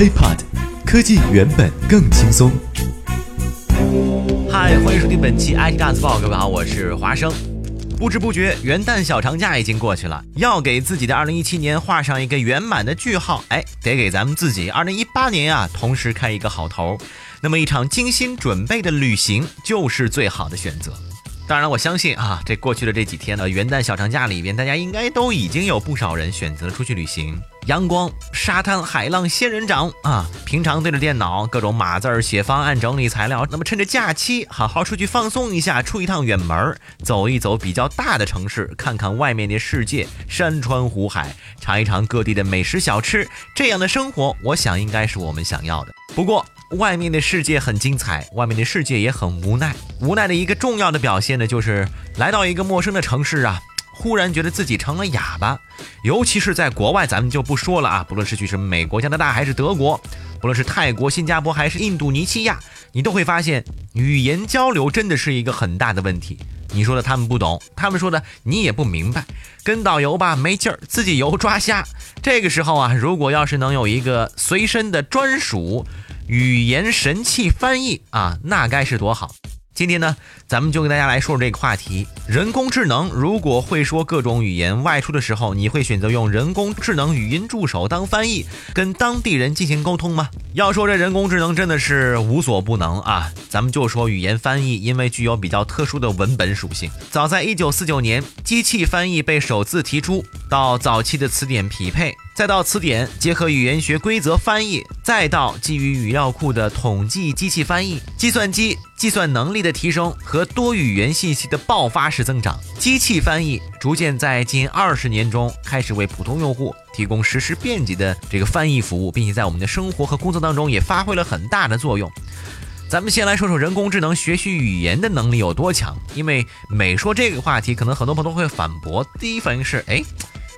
HiPod，科技原本更轻松。嗨，欢迎收听本期 IT 大字报，各位好，我是华生。不知不觉，元旦小长假已经过去了，要给自己的2017年画上一个圆满的句号，哎，得给咱们自己2018年啊，同时开一个好头。那么一场精心准备的旅行，就是最好的选择。当然，我相信啊，这过去的这几天呢，元旦小长假里边，大家应该都已经有不少人选择了出去旅行。阳光、沙滩、海浪、仙人掌啊！平常对着电脑各种码字儿、写方案、整理材料，那么趁着假期好好出去放松一下，出一趟远门，走一走比较大的城市，看看外面的世界，山川湖海，尝一尝各地的美食小吃，这样的生活，我想应该是我们想要的。不过，外面的世界很精彩，外面的世界也很无奈。无奈的一个重要的表现呢，就是来到一个陌生的城市啊，忽然觉得自己成了哑巴。尤其是在国外，咱们就不说了啊，不论是去什么美国、加拿大还是德国，不论是泰国、新加坡还是印度尼西亚，你都会发现语言交流真的是一个很大的问题。你说的他们不懂，他们说的你也不明白。跟导游吧没劲儿，自己游抓瞎。这个时候啊，如果要是能有一个随身的专属。语言神器翻译啊，那该是多好！今天呢，咱们就跟大家来说说这个话题：人工智能如果会说各种语言，外出的时候你会选择用人工智能语音助手当翻译，跟当地人进行沟通吗？要说这人工智能真的是无所不能啊！咱们就说语言翻译，因为具有比较特殊的文本属性。早在一九四九年，机器翻译被首次提出，到早期的词典匹配，再到词典结合语言学规则翻译，再到基于语料库的统计机器翻译，计算机。计算能力的提升和多语言信息的爆发式增长，机器翻译逐渐在近二十年中开始为普通用户提供实时便捷的这个翻译服务，并且在我们的生活和工作当中也发挥了很大的作用。咱们先来说说人工智能学习语言的能力有多强，因为每说这个话题，可能很多朋友都会反驳。第一反应是，哎，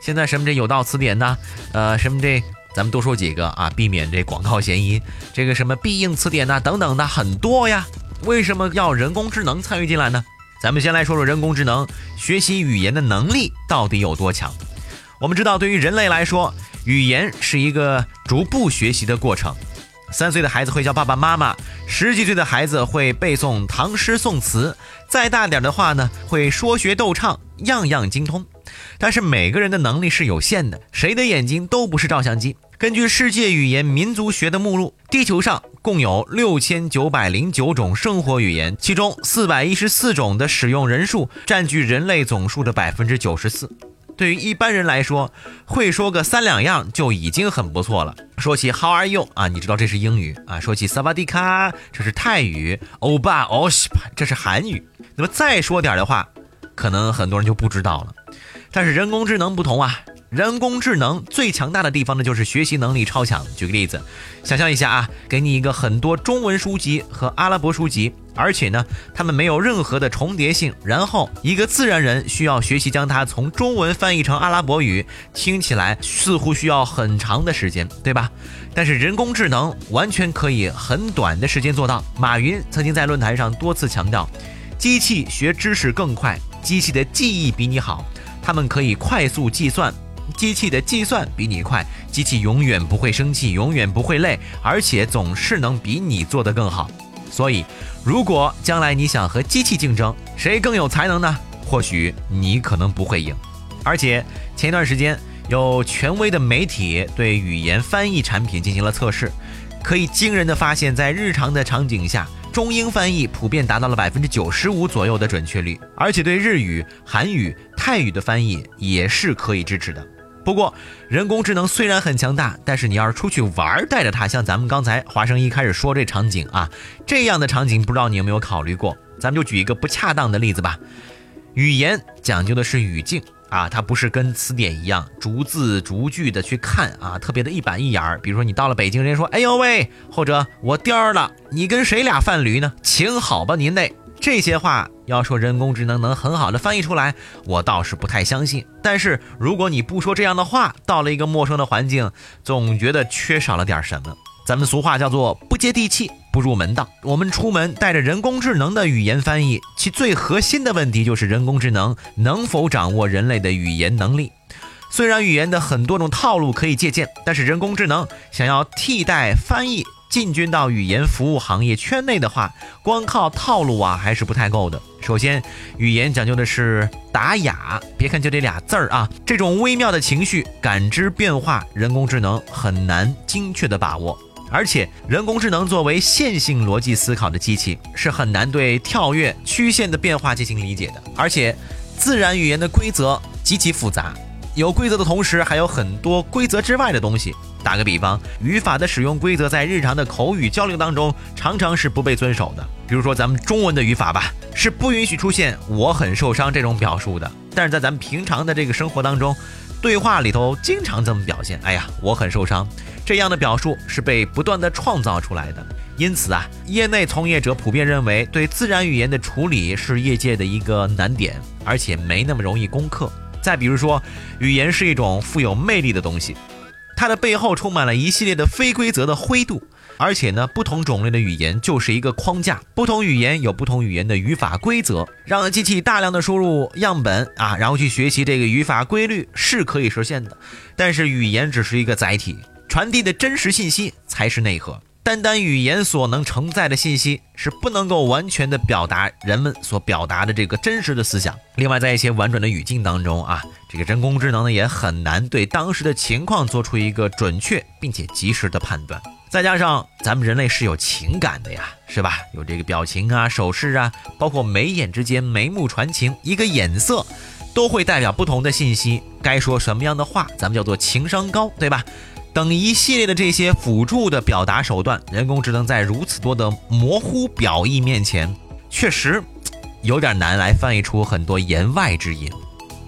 现在什么这有道词典呢？呃，什么这，咱们多说几个啊，避免这广告嫌疑。这个什么必应词典呐，等等的很多呀。为什么要人工智能参与进来呢？咱们先来说说人工智能学习语言的能力到底有多强。我们知道，对于人类来说，语言是一个逐步学习的过程。三岁的孩子会叫爸爸妈妈，十几岁的孩子会背诵唐诗宋词，再大点的话呢，会说学逗唱，样样精通。但是每个人的能力是有限的，谁的眼睛都不是照相机。根据世界语言民族学的目录，地球上共有六千九百零九种生活语言，其中四百一十四种的使用人数占据人类总数的百分之九十四。对于一般人来说，会说个三两样就已经很不错了。说起 How are you 啊，你知道这是英语啊；说起萨瓦迪卡，这是泰语；欧巴、欧西巴，这是韩语。那么再说点的话，可能很多人就不知道了。但是人工智能不同啊。人工智能最强大的地方呢，就是学习能力超强。举个例子，想象一下啊，给你一个很多中文书籍和阿拉伯书籍，而且呢，它们没有任何的重叠性。然后一个自然人需要学习将它从中文翻译成阿拉伯语，听起来似乎需要很长的时间，对吧？但是人工智能完全可以很短的时间做到。马云曾经在论坛上多次强调，机器学知识更快，机器的记忆比你好，它们可以快速计算。机器的计算比你快，机器永远不会生气，永远不会累，而且总是能比你做得更好。所以，如果将来你想和机器竞争，谁更有才能呢？或许你可能不会赢。而且前一段时间，有权威的媒体对语言翻译产品进行了测试，可以惊人的发现，在日常的场景下，中英翻译普遍达到了百分之九十五左右的准确率，而且对日语、韩语、泰语的翻译也是可以支持的。不过，人工智能虽然很强大，但是你要是出去玩，带着它，像咱们刚才华生一开始说这场景啊，这样的场景，不知道你有没有考虑过？咱们就举一个不恰当的例子吧。语言讲究的是语境啊，它不是跟词典一样逐字逐句的去看啊，特别的一板一眼。比如说你到了北京，人家说：“哎呦喂”，或者“我颠儿了”，你跟谁俩犯驴呢？请好吧，您得。这些话要说人工智能能很好的翻译出来，我倒是不太相信。但是如果你不说这样的话，到了一个陌生的环境，总觉得缺少了点什么。咱们俗话叫做不接地气不入门道。我们出门带着人工智能的语言翻译，其最核心的问题就是人工智能能否掌握人类的语言能力。虽然语言的很多种套路可以借鉴，但是人工智能想要替代翻译进军到语言服务行业圈内的话，光靠套路啊还是不太够的。首先，语言讲究的是打哑，别看就这俩字儿啊，这种微妙的情绪感知变化，人工智能很难精确的把握。而且，人工智能作为线性逻辑思考的机器，是很难对跳跃曲线的变化进行理解的。而且，自然语言的规则极其复杂，有规则的同时，还有很多规则之外的东西。打个比方，语法的使用规则在日常的口语交流当中，常常是不被遵守的。比如说，咱们中文的语法吧，是不允许出现“我很受伤”这种表述的。但是在咱们平常的这个生活当中，对话里头经常这么表现：“哎呀，我很受伤。”这样的表述是被不断的创造出来的，因此啊，业内从业者普遍认为，对自然语言的处理是业界的一个难点，而且没那么容易攻克。再比如说，语言是一种富有魅力的东西，它的背后充满了一系列的非规则的灰度，而且呢，不同种类的语言就是一个框架，不同语言有不同语言的语法规则，让机器大量的输入样本啊，然后去学习这个语法规律是可以实现的，但是语言只是一个载体。传递的真实信息才是内核，单单语言所能承载的信息是不能够完全的表达人们所表达的这个真实的思想。另外，在一些婉转的语境当中啊，这个人工智能呢也很难对当时的情况做出一个准确并且及时的判断。再加上咱们人类是有情感的呀，是吧？有这个表情啊、手势啊，包括眉眼之间眉目传情，一个眼色都会代表不同的信息。该说什么样的话，咱们叫做情商高，对吧？等一系列的这些辅助的表达手段，人工智能在如此多的模糊表意面前，确实有点难来翻译出很多言外之音。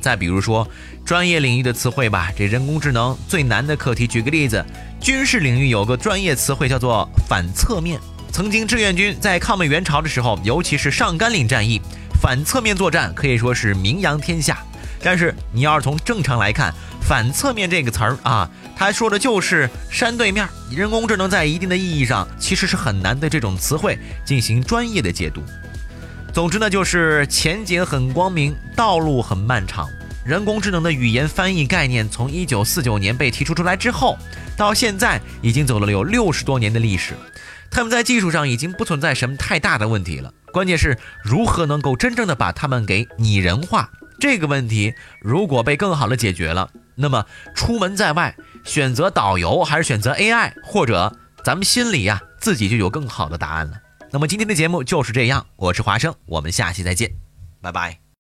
再比如说专业领域的词汇吧，这人工智能最难的课题，举个例子，军事领域有个专业词汇叫做反侧面。曾经志愿军在抗美援朝的时候，尤其是上甘岭战役，反侧面作战可以说是名扬天下。但是你要是从正常来看，反侧面这个词儿啊，它说的就是山对面。人工智能在一定的意义上，其实是很难对这种词汇进行专业的解读。总之呢，就是前景很光明，道路很漫长。人工智能的语言翻译概念从一九四九年被提出出来之后，到现在已经走了有六十多年的历史。他们在技术上已经不存在什么太大的问题了，关键是如何能够真正的把它们给拟人化。这个问题如果被更好的解决了，那么出门在外选择导游还是选择 AI，或者咱们心里呀自己就有更好的答案了。那么今天的节目就是这样，我是华生，我们下期再见，拜拜。